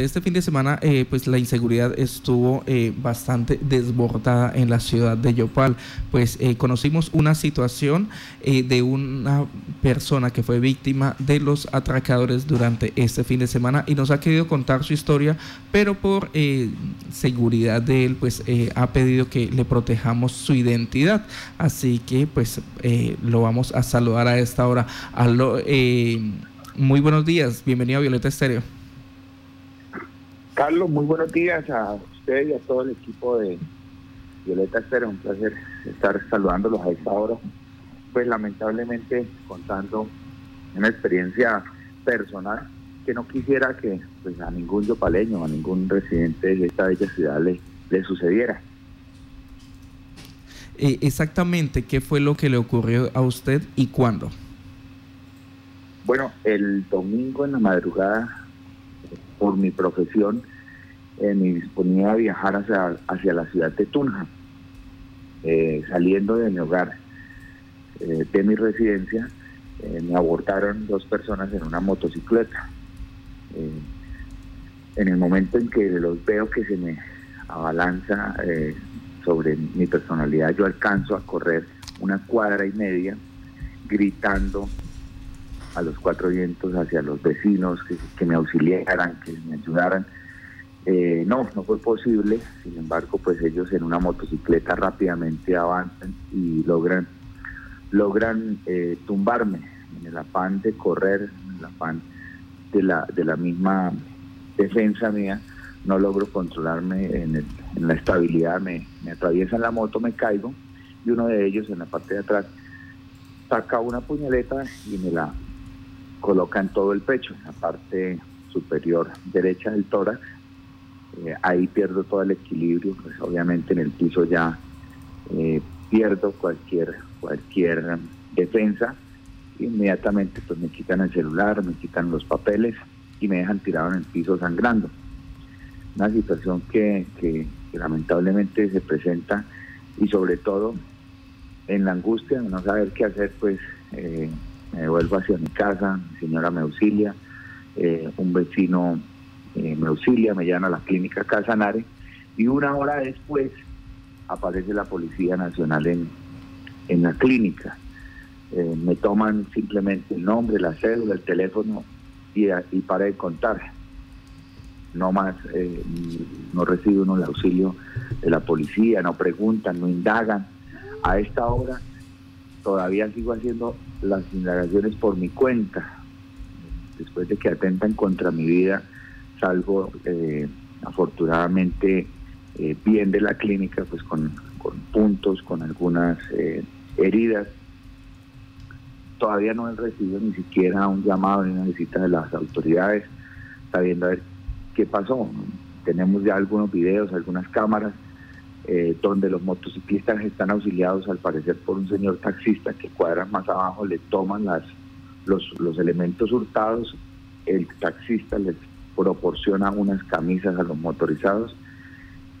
Este fin de semana, eh, pues la inseguridad estuvo eh, bastante desbordada en la ciudad de Yopal. Pues eh, conocimos una situación de una persona que fue víctima de los atracadores durante este fin de semana y nos ha querido contar su historia, pero por seguridad de él, pues ha pedido que le protejamos su identidad. Así que, pues lo vamos a saludar a esta hora. muy buenos días, bienvenido a Violeta Estéreo. Carlos, muy buenos días a usted y a todo el equipo de Violeta Espera. Un placer estar saludándolos a esta hora. Pues lamentablemente contando una experiencia personal que no quisiera que pues, a ningún yopaleño, a ningún residente de esta bella ciudad le, le sucediera. Eh, exactamente, ¿qué fue lo que le ocurrió a usted y cuándo? Bueno, el domingo en la madrugada mi profesión, eh, me disponía a viajar hacia, hacia la ciudad de Tunja. Eh, saliendo de mi hogar, eh, de mi residencia, me abortaron dos personas en una motocicleta. en el momento en que los veo que se me abalanza sobre mi personalidad, yo alcanzo a correr una cuadra y media gritando a los cuatro vientos, hacia los vecinos, que, me auxiliaran, que me ayudaran. Eh, no, no fue posible, sin embargo, pues ellos en una motocicleta rápidamente avanzan y logran, logran eh, tumbarme en el afán de correr, en el afán de la, de la misma defensa mía, no logro controlarme en, la estabilidad, me, me atraviesan la moto, me caigo y uno de ellos en la parte de atrás saca una puñaleta y me la coloca en todo el pecho, en la parte superior derecha del tórax. Eh, ahí pierdo todo el equilibrio, pues obviamente en el piso ya eh, pierdo cualquier, cualquier defensa. Inmediatamente pues me quitan el celular, me quitan los papeles y me dejan tirado en el piso sangrando. Una situación que, que, lamentablemente se presenta y sobre todo en la angustia de no saber qué hacer, pues eh, me vuelvo hacia mi casa, mi señora me auxilia, eh, un vecino eh, me auxilia, me llama a la clínica Casanare y una hora después aparece la Policía Nacional en, en la clínica. Eh, me toman simplemente el nombre, la cédula, el teléfono y, y para de contar. No más, no recibo uno el auxilio de la policía, no preguntan, no indagan. A esta hora todavía sigo haciendo las indagaciones por mi cuenta. Después de que atentan contra mi vida, salgo eh, afortunadamente eh, bien de la clínica, pues con, puntos, con algunas eh, heridas. Todavía no he recibido ni siquiera un llamado ni una visita de las autoridades, sabiendo a ver qué pasó. Tenemos ya algunos videos, algunas cámaras eh, donde los motociclistas están auxiliados al parecer por un señor taxista que cuadran más abajo, le toman las, los, elementos hurtados, el taxista les proporciona unas camisas a los motorizados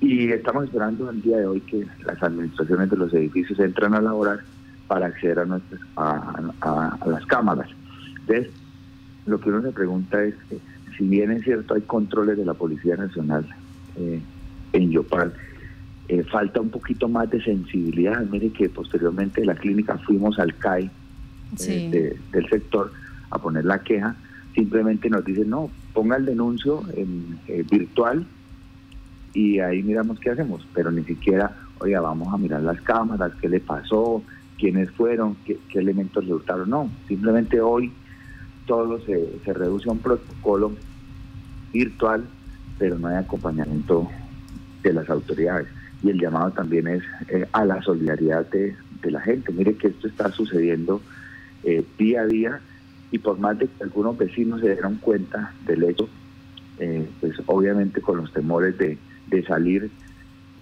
y estamos esperando el día de hoy que las administraciones de los edificios entran a laborar para acceder a, nuestras, a, las cámaras. Entonces, lo que uno se pregunta es si bien es cierto hay controles de la Policía Nacional eh, en Yopal, eh, falta un poquito más de sensibilidad. Mire que posteriormente de la clínica fuimos al CAI eh, del sector a poner la queja. Simplemente nos dicen, no, ponga el denuncio en eh, virtual y ahí miramos qué hacemos. Pero ni siquiera, oiga, vamos a mirar las cámaras, qué le pasó, quiénes fueron, qué, elementos le gustaron. No, simplemente hoy todo se, se reduce a un protocolo virtual, pero no hay acompañamiento de las autoridades y el llamado también es eh, a la solidaridad de, la gente. Mire que esto está sucediendo eh, día a día y por más de que algunos vecinos se dieron cuenta del hecho, eh, pues obviamente con los temores de, salir,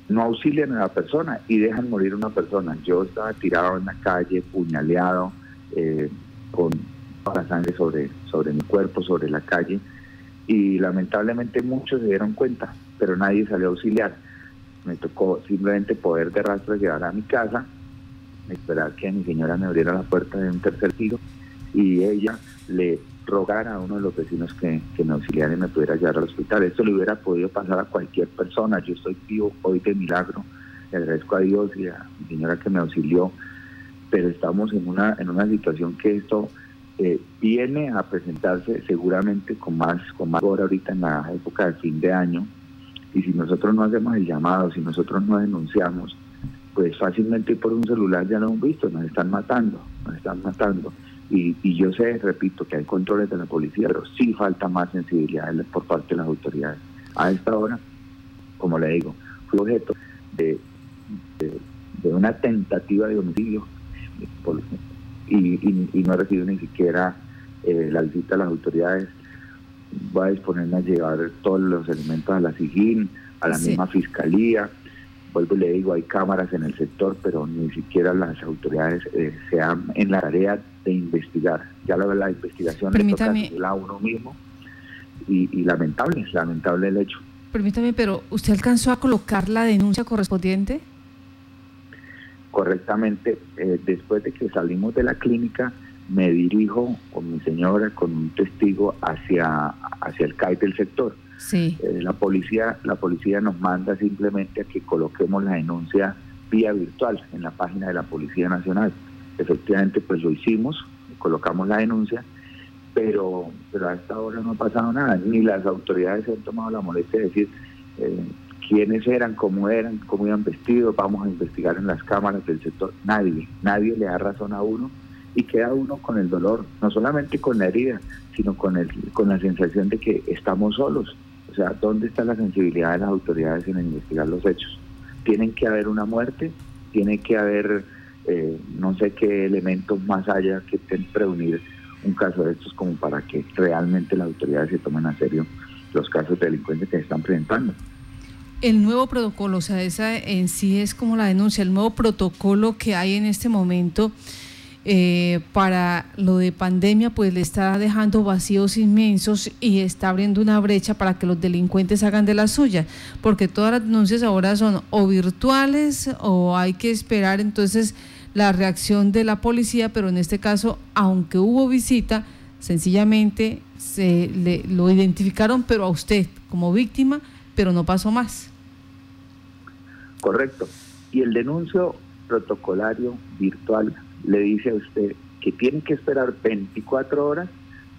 no auxilian a la persona y dejan morir una persona. Yo estaba tirado en la calle, puñaleado, con la sangre sobre, sobre mi cuerpo, sobre la calle y lamentablemente muchos se dieron cuenta, pero nadie salió a auxiliar me tocó simplemente poder de rastro llegar a mi casa, esperar que mi señora me abriera la puerta de un tercer piso y ella le rogar a uno de los vecinos que, que me auxiliara y me pudiera llevar al hospital. Esto le hubiera podido pasar a cualquier persona. Yo estoy vivo hoy de milagro. Le agradezco a Dios y a mi señora que me auxilió, pero estamos en una, en una situación que esto eh, viene a presentarse seguramente con más, con más hora ahorita en la época de fin de año. Y si nosotros no hacemos el llamado, si nosotros no denunciamos, pues fácilmente por un celular ya lo hemos visto, nos están matando, nos están matando. Y, y, yo sé, repito, que hay controles de la policía, pero sí falta más sensibilidad por parte de las autoridades. A esta hora, como le digo, fui objeto de, de, una tentativa de homicidio y, y, no he recibido ni siquiera eh, la visita de las autoridades. Voy a disponerme a llevar todos los elementos a la SIGIN, a la misma fiscalía. Vuelvo y le digo, hay cámaras en el sector, pero ni siquiera las autoridades eh, se han en la tarea de investigar. Ya la, la investigación Permítame. la uno mismo y, y lamentable, lamentable el hecho. Permítame, pero ¿usted alcanzó a colocar la denuncia correspondiente? correctamente, eh, después de que salimos de la clínica, me dirijo con mi señora, con un testigo hacia, hacia el CAI del sector. Sí. Eh, la policía, la policía nos manda simplemente a que coloquemos la denuncia vía virtual en la página de la Policía Nacional. Efectivamente, pues lo hicimos, colocamos la denuncia, pero, pero a esta hora no ha pasado nada, ni las autoridades se han tomado la molestia de decir, eh, quiénes eran, cómo eran, cómo iban vestidos, vamos a investigar en las cámaras del sector. Nadie, nadie le da razón a uno y queda uno con el dolor, no solamente con la herida, sino con, el, con la sensación de que estamos solos. O sea, ¿dónde está la sensibilidad de las autoridades en investigar los hechos? Tienen que haber una muerte, tiene que haber eh, no sé qué elementos más allá que preunir un caso de estos como para que realmente las autoridades se tomen a serio los casos de delincuentes que se están presentando el nuevo protocolo, o sea, esa en sí es como la denuncia, el nuevo protocolo que hay en este momento eh, para lo de pandemia, pues le está dejando vacíos inmensos y está abriendo una brecha para que los delincuentes hagan de la suya, porque todas las denuncias ahora son o virtuales o hay que esperar entonces la reacción de la policía, pero en este caso, aunque hubo visita, sencillamente se le, lo identificaron, pero a usted como víctima pero no pasó más. Correcto. Y el denuncio protocolario virtual le dice a usted que tiene que esperar 24 horas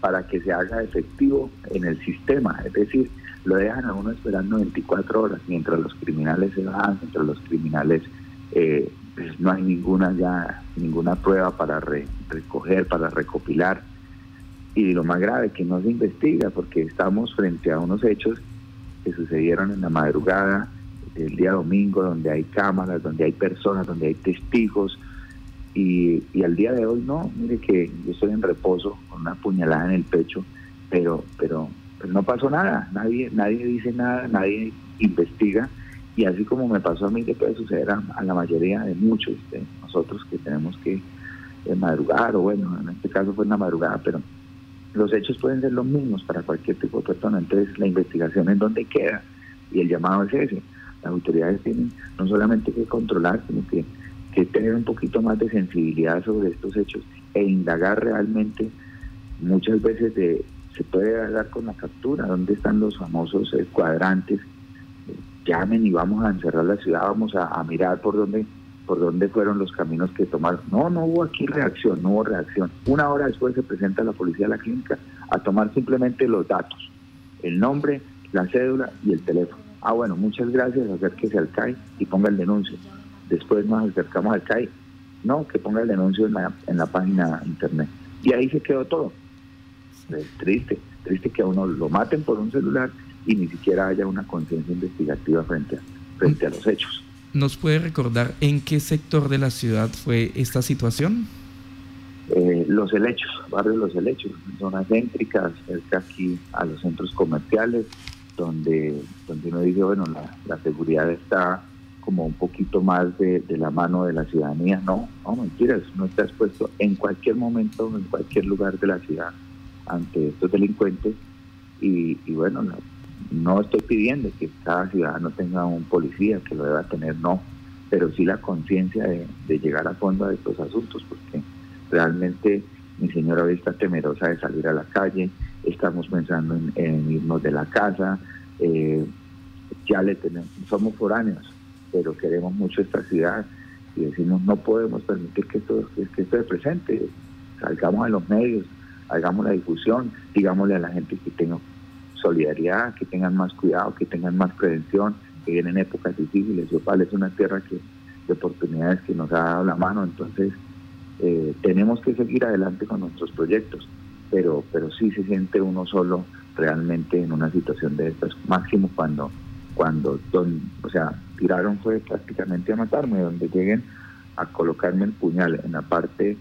para que se haga efectivo en el sistema. Es decir, lo dejan a uno esperando 24 horas mientras los criminales se van, mientras los criminales eh, pues no hay ninguna ya ninguna prueba para recoger, para recopilar. Y lo más grave, que no se investiga porque estamos frente a unos hechos que sucedieron en la madrugada del día domingo, donde hay cámaras, donde hay personas, donde hay testigos. Y, al día de hoy no, mire que yo estoy en reposo con una puñalada en el pecho, pero, pero, no pasó nada, nadie, nadie dice nada, nadie investiga. Y así como me pasó a mí, que puede suceder a, la mayoría de muchos de nosotros que tenemos que eh, madrugar, o bueno, en este caso fue en la madrugada, pero los hechos pueden ser los mismos para cualquier tipo de persona, entonces la investigación en dónde queda y el llamado es ese. Las autoridades tienen no solamente que controlar, sino que, que tener un poquito más de sensibilidad sobre estos hechos e indagar realmente muchas veces de se puede hablar con la captura, dónde están los famosos cuadrantes, llamen y vamos a encerrar la ciudad, vamos a, a mirar por dónde por dónde fueron los caminos que tomaron. No, no hubo aquí reacción, no hubo reacción. Una hora después se presenta la policía a la clínica a tomar simplemente los datos, el nombre, la cédula y el teléfono. Ah, bueno, muchas gracias, acérquese al CAI y ponga el denuncio. Después nos acercamos al CAI. No, que ponga el denuncio en la, en la página internet. Y ahí se quedó todo. Es triste, triste que a uno lo maten por un celular y ni siquiera haya una conciencia investigativa frente frente a los hechos. ¿Nos puede recordar en qué sector de la ciudad fue esta situación? Eh, los helechos, barrio Los Helechos, zonas céntricas, cerca aquí a los centros comerciales, donde, donde uno dice, bueno, la, seguridad está como un poquito más de, la mano de la ciudadanía. No, no, mentiras, no está expuesto en cualquier momento, en cualquier lugar de la ciudad ante estos delincuentes. Y, bueno, no estoy pidiendo que cada ciudadano tenga un policía, que lo deba tener, no, pero sí la conciencia de, llegar a fondo de estos asuntos, porque realmente mi señora hoy está temerosa de salir a la calle, estamos pensando en, irnos de la casa, eh, ya le tenemos, somos foráneos, pero queremos mucho esta ciudad y decimos no podemos permitir que esto, que esto se presente, salgamos a los medios, hagamos la difusión, digámosle a la gente que tenga solidaridad, que tengan más cuidado, que tengan más prevención, que vienen épocas difíciles. Yopal es una tierra que, de oportunidades que nos ha dado la mano, entonces eh, tenemos que seguir adelante con nuestros proyectos, pero, pero sí se siente uno solo realmente en una situación de estas, máximo cuando, cuando o sea, tiraron fue prácticamente a matarme, donde lleguen a colocarme el puñal en la parte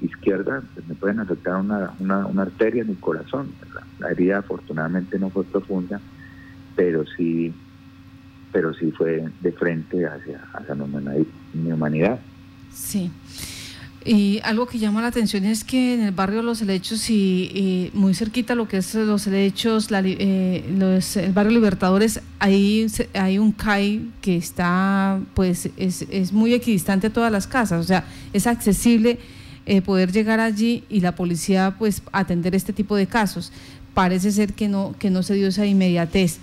izquierda, pues me pueden afectar una, una, arteria en el corazón. La herida afortunadamente no fue profunda, pero sí, pero sí fue de frente hacia, hacia mi humanidad. Sí. Y algo que llama la atención es que en el barrio Los Helechos y, muy cerquita lo que es Los Helechos, eh, el barrio Libertadores, hay, hay un CAI que está, pues, es, es muy equidistante a todas las casas, o sea, es accesible eh, poder llegar allí y la policía, pues, atender este tipo de casos. Parece ser que no, que no se dio esa inmediatez.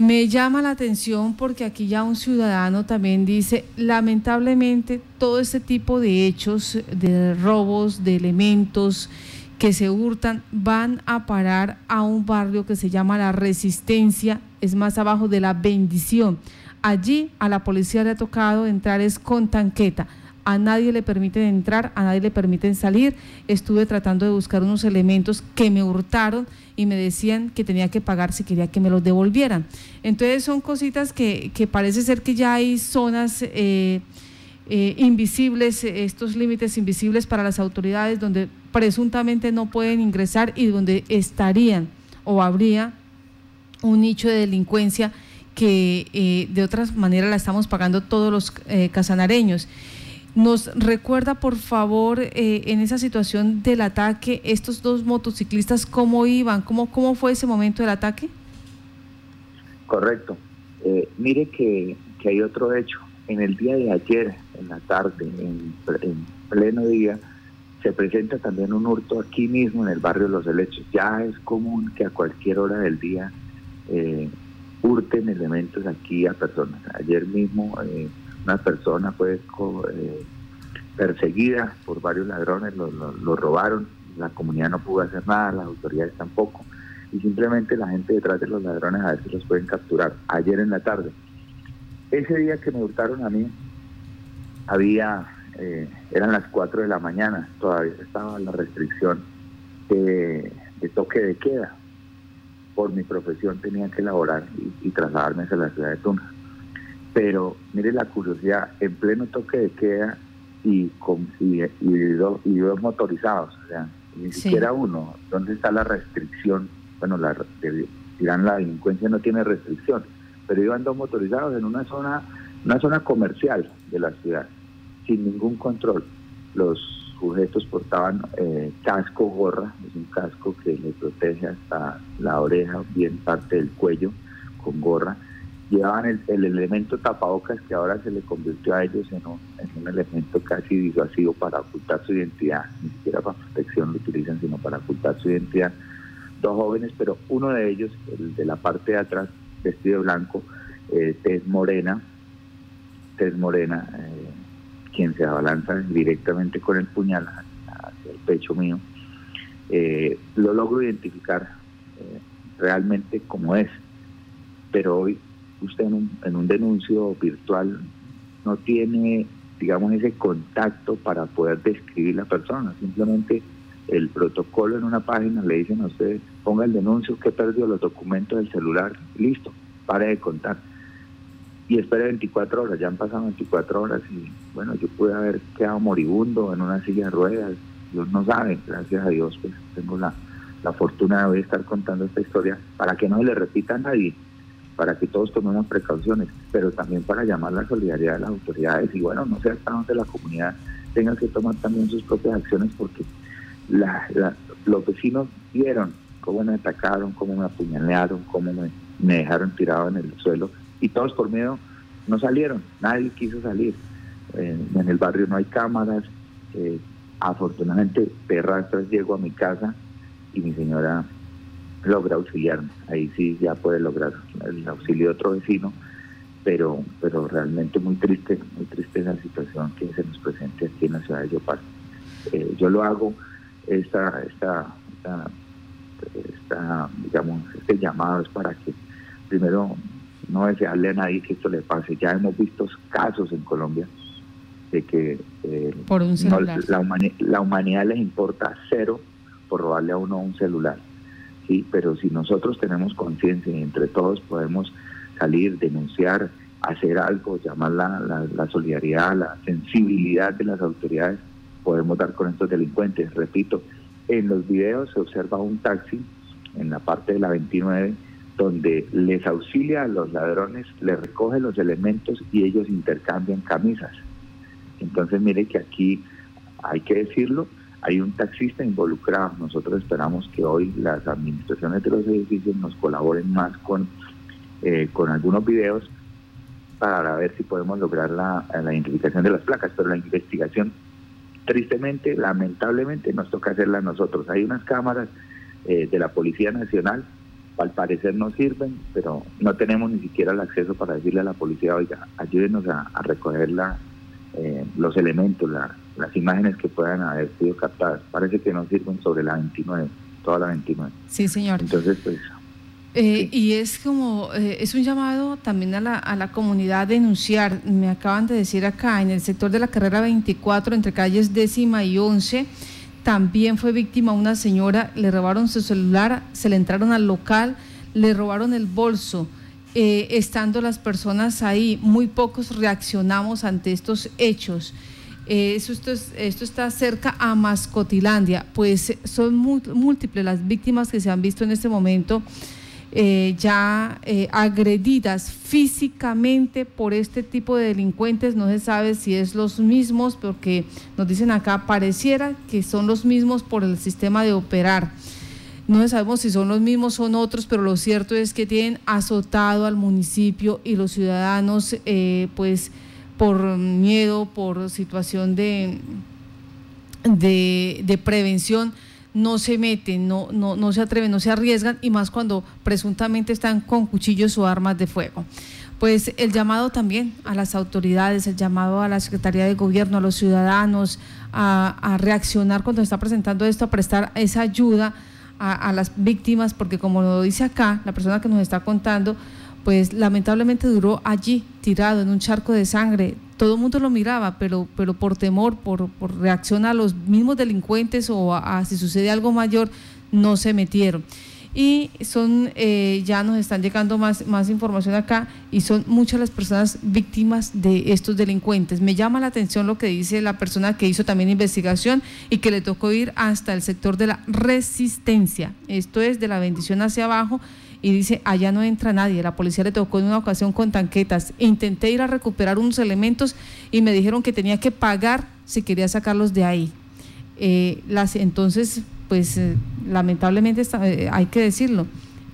Me llama la atención porque aquí ya un ciudadano también dice, lamentablemente todo este tipo de hechos, de robos, de elementos que se hurtan, van a parar a un barrio que se llama La Resistencia, es más abajo de la bendición. Allí a la policía le ha tocado entrar es con tanqueta a nadie le permiten entrar, a nadie le permiten salir. Estuve tratando de buscar unos elementos que me hurtaron y me decían que tenía que pagar si quería que me los devolvieran. Entonces son cositas que, parece ser que ya hay zonas eh, eh, invisibles, estos límites invisibles para las autoridades donde presuntamente no pueden ingresar y donde estarían o habría un nicho de delincuencia que eh, de otras maneras la estamos pagando todos los casanareños. ¿Nos recuerda, por favor, eh, en esa situación del ataque, estos dos motociclistas, cómo iban? ¿Cómo, cómo fue ese momento del ataque? Correcto. Eh, mire que, hay otro hecho. En el día de ayer, en la tarde, en, pleno día, se presenta también un hurto aquí mismo en el barrio Los Helechos. Ya es común que a cualquier hora del día eh, hurten elementos aquí a personas. Ayer mismo una persona fue eh, perseguida por varios ladrones, lo, robaron, la comunidad no pudo hacer nada, las autoridades tampoco, y simplemente la gente detrás de los ladrones a si los pueden capturar. Ayer en la tarde, ese día que me hurtaron a mí, había, eh, eran las 4 de la mañana, todavía estaba la restricción de, toque de queda. Por mi profesión tenía que elaborar y, y trasladarme hacia la ciudad de Tunja pero mire la curiosidad, en pleno toque de queda y, con, y, dos, motorizados, o sea, ni siquiera uno, ¿dónde está la restricción? Bueno, la, dirán la delincuencia no tiene restricción, pero iban dos motorizados en una zona, una zona comercial de la ciudad, sin ningún control. Los sujetos portaban eh, casco gorra, es un casco que les protege hasta la oreja, bien parte del cuello, con gorra, llevaban el, elemento tapabocas que ahora se le convirtió a ellos en un, elemento casi disuasivo para ocultar su identidad, ni siquiera para protección lo utilizan, sino para ocultar su identidad. Dos jóvenes, pero uno de ellos, el de la parte de atrás, vestido de blanco, eh, tez morena, tez morena, eh, quien se abalanza directamente con el puñal hacia el pecho mío, eh, lo logro identificar realmente como es, pero hoy usted en un, en un denuncio virtual no tiene, digamos, ese contacto para poder describir la persona. Simplemente el protocolo en una página le dicen a usted, ponga el denuncio que perdió los documentos del celular, listo, pare de contar. Y espere 24 horas, ya han pasado 24 horas y bueno, yo pude haber quedado moribundo en una silla de ruedas, Dios no sabe, gracias a Dios pues tengo la, la fortuna de hoy estar contando esta historia para que no se le repita a nadie para que todos tomemos precauciones, pero también para llamar la solidaridad de las autoridades y bueno, no sé hasta dónde la comunidad tenga que tomar también sus propias acciones porque los vecinos vieron cómo me atacaron, cómo me apuñalearon, cómo me, dejaron tirado en el suelo y todos por miedo no salieron, nadie quiso salir. en el barrio no hay cámaras, eh, Afortunadamente, perrastras llego a mi casa y mi señora logra auxiliarme. Ahí sí ya puede lograr el auxilio de otro vecino, pero, pero realmente muy triste, muy triste esa situación que se nos presente aquí en la ciudad de Yopal. Eh, yo lo hago, esta, esta, esta, digamos, este llamado es para que primero no desearle a nadie que esto le pase. Ya hemos visto casos en Colombia de que eh, la, la humanidad les importa cero por robarle a uno un celular pero si nosotros tenemos conciencia y entre todos podemos salir, denunciar, hacer algo, llamar la, la, solidaridad, la sensibilidad de las autoridades, podemos dar con estos delincuentes. Repito, en los videos se observa un taxi en la parte de la 29 donde les auxilia a los ladrones, les recoge los elementos y ellos intercambian camisas. Entonces mire que aquí hay que decirlo, hay un taxista involucrado. Nosotros esperamos que hoy las administraciones de los edificios nos colaboren más con, eh, con algunos videos para ver si podemos lograr la, identificación de las placas, pero la investigación, tristemente, lamentablemente, nos toca hacerla nosotros. Hay unas cámaras eh, de la Policía Nacional, al parecer no sirven, pero no tenemos ni siquiera el acceso para decirle a la policía, oiga, ayúdenos a, recoger la, eh, los elementos, la, las imágenes que puedan haber sido captadas. Parece que no sirven sobre la 29, toda la 29. Sí, señor. Entonces, pues... Eh, y es como, eh, es un llamado también a la, a la comunidad a denunciar. Me acaban de decir acá, en el sector de la carrera 24, entre calles décima y 11, también fue víctima una señora, le robaron su celular, se le entraron al local, le robaron el bolso. Eh, estando las personas ahí, muy pocos reaccionamos ante estos hechos. Eh, esto, está cerca a Mascotilandia, pues son múltiples las víctimas que se han visto en este momento. Eh, ya eh, agredidas físicamente por este tipo de delincuentes. No se sabe si es los mismos, porque nos dicen acá, pareciera que son los mismos por el sistema de operar. No sabemos si son los mismos son otros, pero lo cierto es que tienen azotado al municipio y los ciudadanos, pues, por miedo, por situación de, de, prevención, no se meten, no, no, no se atreven, no se arriesgan, y más cuando presuntamente están con cuchillos o armas de fuego. Pues el llamado también a las autoridades, el llamado a la Secretaría de Gobierno, a los ciudadanos, a, reaccionar cuando se está presentando esto, a prestar esa ayuda a, a las víctimas, porque como lo dice acá, la persona que nos está contando, pues lamentablemente duró allí, tirado en un charco de sangre. Todo el mundo lo miraba, pero, pero por temor, por, reacción a los mismos delincuentes o a, si sucede algo mayor, no se metieron. Y son, eh, ya nos están llegando más, más información acá y son muchas las personas víctimas de estos delincuentes. Me llama la atención lo que dice la persona que hizo también investigación y que le tocó ir hasta el sector de la resistencia. Esto es de la bendición hacia abajo y dice, allá no entra nadie. La policía le tocó en una ocasión con tanquetas. Intenté ir a recuperar unos elementos y me dijeron que tenía que pagar si quería sacarlos de ahí. Eh, las, entonces, pues eh, lamentablemente eh, hay que decirlo,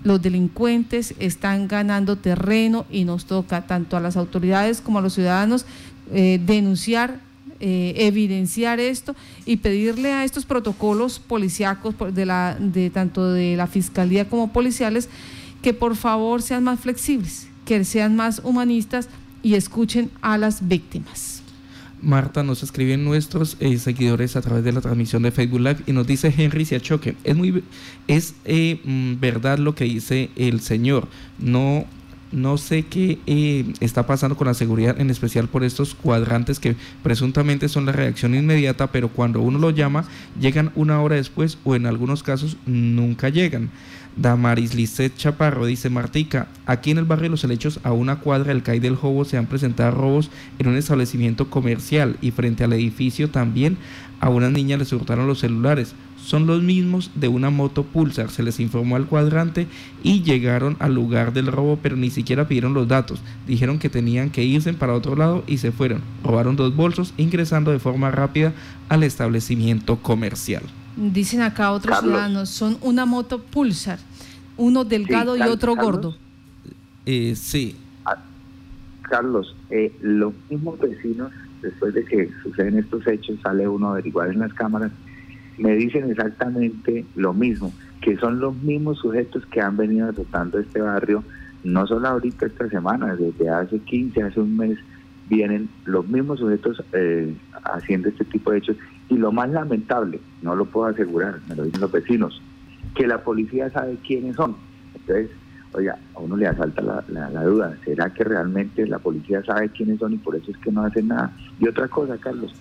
los delincuentes están ganando terreno y nos toca tanto a las autoridades como a los ciudadanos denunciar evidenciar esto y pedirle a estos protocolos policíacos de la de tanto de la fiscalía como policiales que por favor sean más flexibles, que sean más humanistas y escuchen a las víctimas. Marta nos escriben nuestros eh, seguidores a través de la transmisión de Facebook Live y nos dice Henry Siachoque, es muy es eh, mm, verdad lo que dice el señor, no no sé qué eh, está pasando con la seguridad, en especial por estos cuadrantes que presuntamente son la reacción inmediata, pero cuando uno los llama, llegan una hora después o en algunos casos nunca llegan. Damaris Lisset Chaparro dice, Martica, aquí en el barrio Los Helechos, a una cuadra del CAI del Jobo, se han presentado robos en un establecimiento comercial y frente al edificio también a una niña les hurtaron los celulares. Son los mismos de una moto Pulsar. Se les informó al cuadrante y llegaron al lugar del robo, pero ni siquiera pidieron los datos. Dijeron que tenían que irse para otro lado y se fueron. Robaron dos bolsos, ingresando de forma rápida al establecimiento comercial. Dicen acá otros ciudadanos, son una moto Pulsar, uno delgado y otro gordo. Eh, sí. Ah, Carlos, eh, los mismos vecinos después de que suceden estos hechos, sale uno a averiguar en las cámaras, me dicen exactamente lo mismo, que son los mismos sujetos que han venido azotando este barrio, no solo ahorita esta semana, desde hace 15, hace un mes, vienen los mismos sujetos eh, haciendo este tipo de hechos. Y lo más lamentable, no lo puedo asegurar, me lo dicen los vecinos, que la policía sabe quiénes son. Entonces, oiga, a uno le asalta la, la, duda, ¿será que realmente la policía sabe quiénes son y por eso es que no hacen nada? Y otra cosa, Carlos,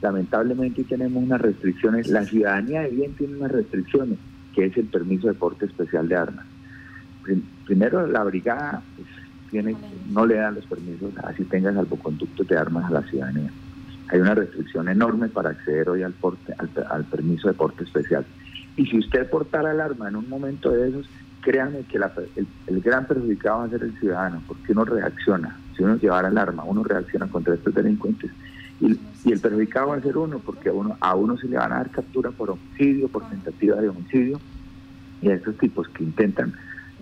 lamentablemente tenemos unas restricciones, la ciudadanía de bien tiene unas restricciones, que es el permiso de porte especial de armas. Primero, la brigada pues, tiene, no le dan los permisos, así tenga salvoconductos de armas a la ciudadanía. Hay una restricción enorme para acceder hoy al, porte, al, permiso de porte especial. Y si usted portara el arma en un momento de esos, créanme que el, gran perjudicado va a ser el ciudadano, porque uno reacciona. Si uno llevara el arma, uno reacciona contra estos delincuentes. Y, el perjudicado va a ser uno, porque a uno, a uno se le van a dar captura por homicidio, por tentativa de homicidio, y a esos tipos que intentan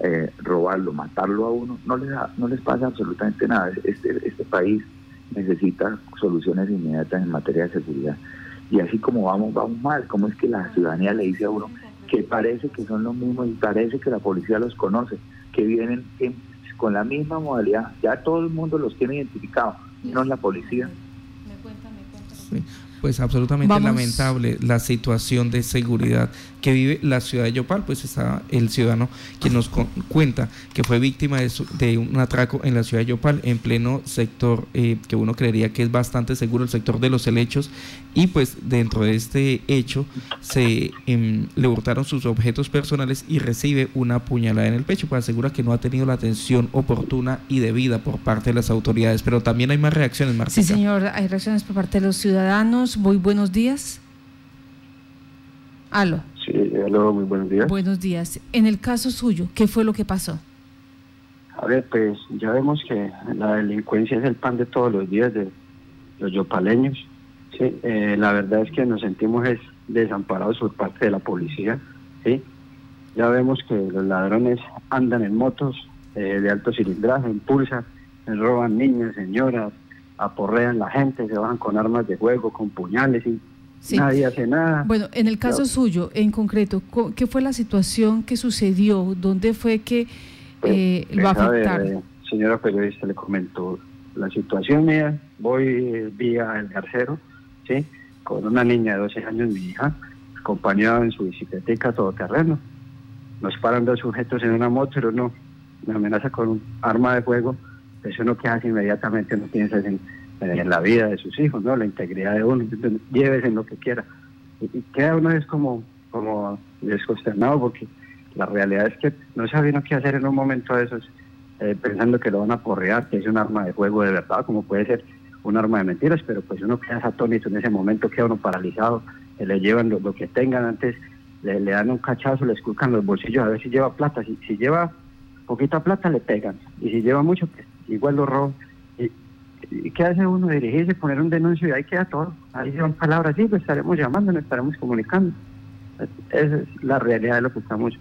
eh, robarlo, matarlo a uno, no les, no les pasa absolutamente nada. Este, este país necesita soluciones inmediatas en materia de seguridad. Y así como vamos, vamos mal, ¿cómo es que la ciudadanía le dice a uno que parece que son los mismos y parece que la policía los conoce, que vienen con la misma modalidad? Ya todo el mundo los tiene identificados, no es la policía. Pues absolutamente lamentable la situación de seguridad que vive la ciudad de Yopal, pues está el ciudadano que nos cuenta que fue víctima de, un atraco en la ciudad de Yopal, en pleno sector eh, que uno creería que es bastante seguro, el sector de los helechos, y pues dentro de este hecho se em, le hurtaron sus objetos personales y recibe una puñalada en el pecho, pues asegura que no ha tenido la atención oportuna y debida por parte de las autoridades, pero también hay más reacciones, Marcita. Sí, señor, hay reacciones por parte de los ciudadanos. Muy buenos días. Aló. Sí, aló, muy buenos días. Buenos días. En el caso suyo, ¿qué fue lo que pasó? A ver, pues ya vemos que la delincuencia es el pan de todos los días de los yopaleños. Sí, eh, la verdad es que nos sentimos desamparados por parte de la policía. Sí, ya vemos que los ladrones andan en motos eh, de alto cilindraje, impulsan, roban niñas, señoras, aporrean la gente, se bajan con armas de fuego, con puñales y Nadie hace nada. Bueno, en el caso suyo, en concreto, ¿qué fue la situación que sucedió? ¿Dónde fue que pues, eh, lo afectaron? Eh, señora periodista, le comento la situación mía. Voy vía el garcero, Con una niña de 12 años, mi hija, acompañada en su bicicleta todoterreno. Nos paran dos sujetos en una moto, pero no, me amenaza con un arma de fuego. Eso no que hace inmediatamente, no piensa en la vida de sus hijos, ¿no? La integridad de uno, llévese en lo que quiera. Y, queda uno es como, como desconsternado porque la realidad es que no sabe uno qué hacer en un momento de esos, eh, pensando que lo van a porrear, que es un arma de fuego de verdad, como puede ser un arma de mentiras, pero pues uno queda atónito en ese momento, queda uno paralizado, le llevan lo, que tengan antes, le, dan un cachazo, le esculcan los bolsillos a ver si lleva plata, si, si lleva poquita plata le pegan, y si lleva mucho, pues igual lo roban ¿Y qué hace uno? Dirigirse, poner un denuncio y ahí queda todo. Ahí son palabras, sí, pues estaremos llamando, nos estaremos comunicando. Esa es la realidad de lo que estamos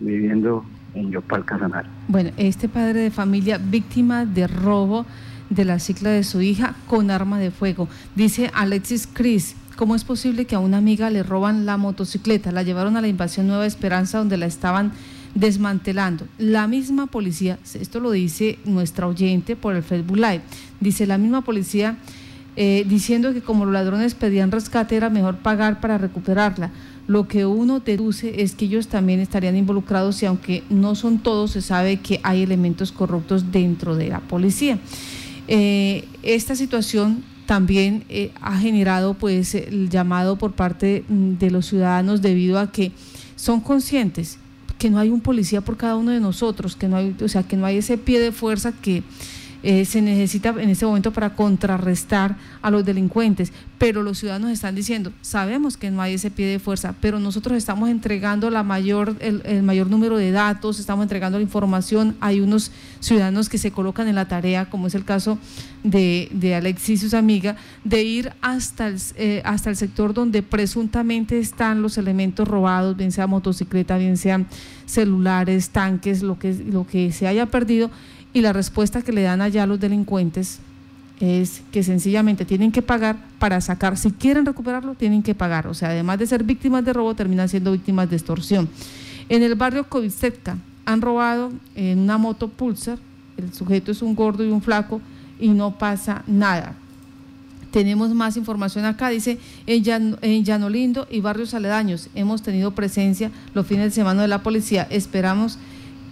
viviendo en Yopal Casanare. Bueno, este padre de familia víctima de robo de la cicla de su hija con arma de fuego. Dice Alexis Cris, ¿cómo es posible que a una amiga le roban la motocicleta? La llevaron a la invasión Nueva Esperanza donde la estaban desmantelando. La misma policía, esto lo dice nuestra oyente por el Facebook Live, dice la misma policía eh, diciendo que como los ladrones pedían rescate era mejor pagar para recuperarla. Lo que uno deduce es que ellos también estarían involucrados y aunque no son todos, se sabe que hay elementos corruptos dentro de la policía. Eh, esta situación también eh, ha generado pues el llamado por parte de los ciudadanos debido a que son conscientes que no hay un policía por cada uno de nosotros, que no hay, o sea, que no hay ese pie de fuerza que eh, se necesita en este momento para contrarrestar a los delincuentes. Pero los ciudadanos están diciendo, sabemos que no hay ese pie de fuerza, pero nosotros estamos entregando la mayor, el, mayor número de datos, estamos entregando la información. Hay unos ciudadanos que se colocan en la tarea, como es el caso de, de Alexis y sus amigas, de ir hasta el, eh, hasta el sector donde presuntamente están los elementos robados, bien sea motocicleta, bien sean celulares, tanques, lo que, lo que se haya perdido y la respuesta que le dan allá a los delincuentes es que sencillamente tienen que pagar para sacar, si quieren recuperarlo, tienen que pagar. O sea, además de ser víctimas de robo, terminan siendo víctimas de extorsión. En el barrio Covisetka han robado en una moto Pulsar, el sujeto es un gordo y un flaco y no pasa nada. Tenemos más información acá, dice en, en Llanolindo y barrios aledaños. Hemos tenido presencia los fines de semana de la policía. Esperamos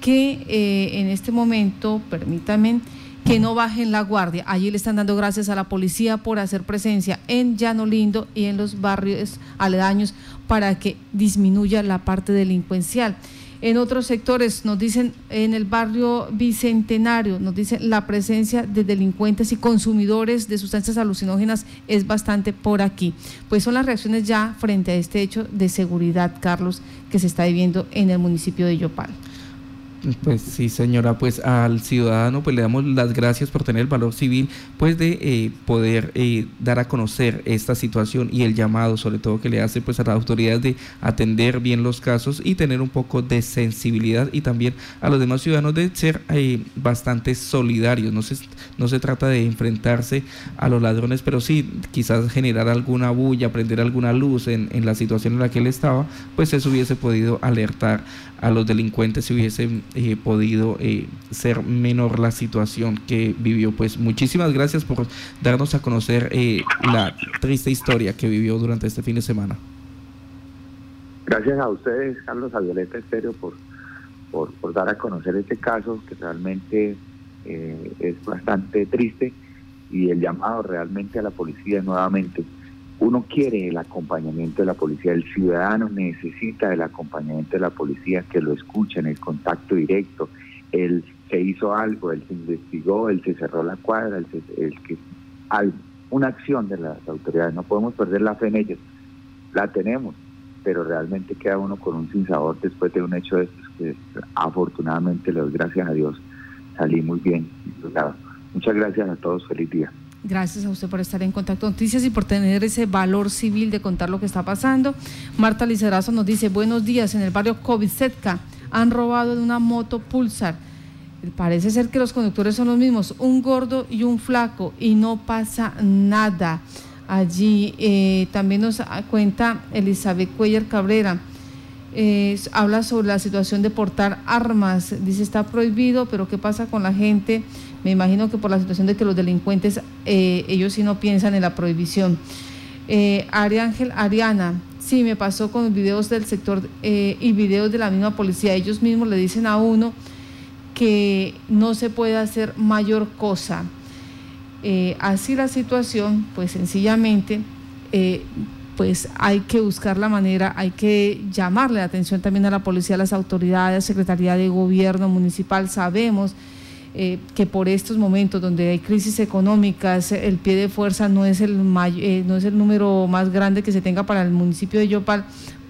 que eh, en este momento, permítanme, que no bajen la guardia. Allí le están dando gracias a la policía por hacer presencia en Llano Lindo y en los barrios aledaños para que disminuya la parte delincuencial. En otros sectores nos dicen, en el barrio Bicentenario, nos dicen la presencia de delincuentes y consumidores de sustancias alucinógenas es bastante por aquí. Pues son las reacciones ya frente a este hecho de seguridad, Carlos, que se está viviendo en el municipio de Yopal. Pues sí, señora, pues al ciudadano pues le damos las gracias por tener el valor civil pues de eh, poder eh, dar a conocer esta situación y el llamado sobre todo que le hace pues a las autoridades de atender bien los casos y tener un poco de sensibilidad y también a los demás ciudadanos de ser eh, bastante solidarios. No se, no se trata de enfrentarse a los ladrones, pero sí quizás generar alguna bulla, prender alguna luz en, en la situación en la que él estaba, pues eso hubiese podido alertar a los delincuentes si hubiesen eh, podido eh, ser menor la situación que vivió. Pues muchísimas gracias por darnos a conocer eh, la triste historia que vivió durante este fin de semana. Gracias a ustedes, Carlos, a Violeta Estéreo, por, por, por dar a conocer este caso que realmente es bastante triste y el llamado realmente a la policía nuevamente uno quiere el acompañamiento de la policía, el ciudadano necesita el acompañamiento de la policía, que lo escuchen, el contacto directo, él se hizo algo, él se investigó, él se cerró la cuadra, el, que una acción de las autoridades, no podemos perder la fe en ellos, la tenemos, pero realmente queda uno con un sinsabor después de un hecho de estos que afortunadamente le doy gracias a Dios, salí muy bien. Muchas gracias a todos, feliz día. Gracias a usted por estar en Contacto Noticias y por tener ese valor civil de contar lo que está pasando. Marta Licerazo nos dice, buenos días, en el barrio Covisetka han robado de una moto Pulsar. Parece ser que los conductores son los mismos, un gordo y un flaco, y no pasa nada. Allí eh, también nos cuenta Elizabeth Cuellar Cabrera. habla sobre la situación de portar armas. Dice, está prohibido, pero ¿qué pasa con la gente? Me imagino que por la situación de que los delincuentes, eh, ellos sí no piensan en la prohibición. Eh, Ángel Ariana, sí, me pasó con videos del sector eh, y videos de la misma policía. Ellos mismos le dicen a uno que no se puede hacer mayor cosa. Eh, así la situación, pues sencillamente, pues hay que buscar la manera, hay que llamarle la atención también a la policía, a las autoridades, Secretaría de Gobierno Municipal. Sabemos eh, que por estos momentos donde hay crisis económicas, el pie de fuerza no es el, eh, no es el número más grande que se tenga para el municipio de Yopal,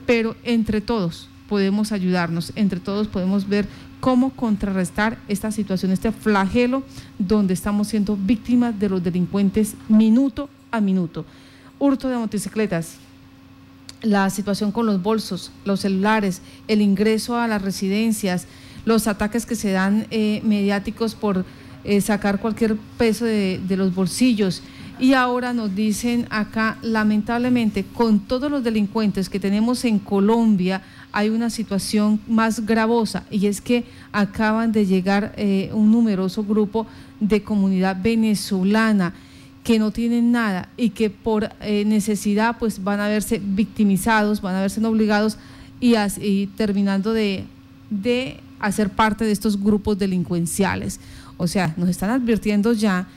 pero entre todos podemos ayudarnos, entre todos podemos ver cómo contrarrestar esta situación, este flagelo donde estamos siendo víctimas de los delincuentes minuto a minuto. Hurto de motocicletas, la situación con los bolsos, los celulares, el ingreso a las residencias, los ataques que se dan eh, mediáticos por eh, sacar cualquier peso de, los bolsillos. Y ahora nos dicen acá, lamentablemente, con todos los delincuentes que tenemos en Colombia, hay una situación más gravosa y es que acaban de llegar eh, un numeroso grupo de comunidad venezolana que no tienen nada y que por necesidad pues van a verse victimizados, van a verse obligados y, terminando de a ser parte de estos grupos delincuenciales. O sea, nos están advirtiendo ya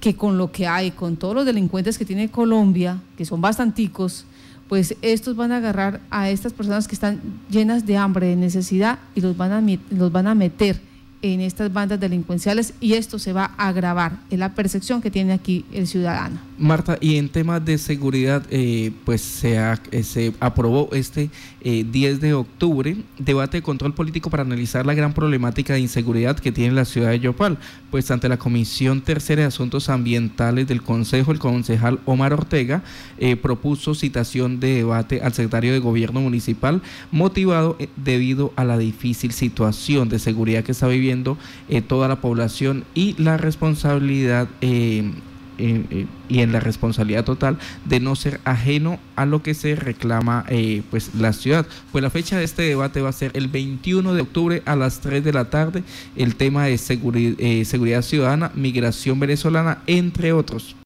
que con lo que hay, con todos los delincuentes que tiene Colombia, que son bastanticos, pues estos van a agarrar a estas personas que están llenas de hambre, de necesidad, y los van a, los van a meter en estas bandas delincuenciales y esto se va a agravar, en la percepción que tiene aquí el ciudadano. Marta, y en temas de seguridad, eh, pues se, eh, se aprobó este 10 eh, de octubre debate de control político para analizar la gran problemática de inseguridad que tiene la ciudad de Yopal. Pues ante la Comisión Tercera de Asuntos Ambientales del Consejo, el concejal Omar Ortega propuso citación de debate al secretario de Gobierno Municipal, motivado debido a la difícil situación de seguridad que está viviendo toda la población y la responsabilidad y en la responsabilidad total de no ser ajeno a lo que se reclama pues la ciudad. Pues la fecha de este debate va a ser el 21 de octubre a las 3 de la tarde, el tema de seguridad ciudadana, migración venezolana, entre otros.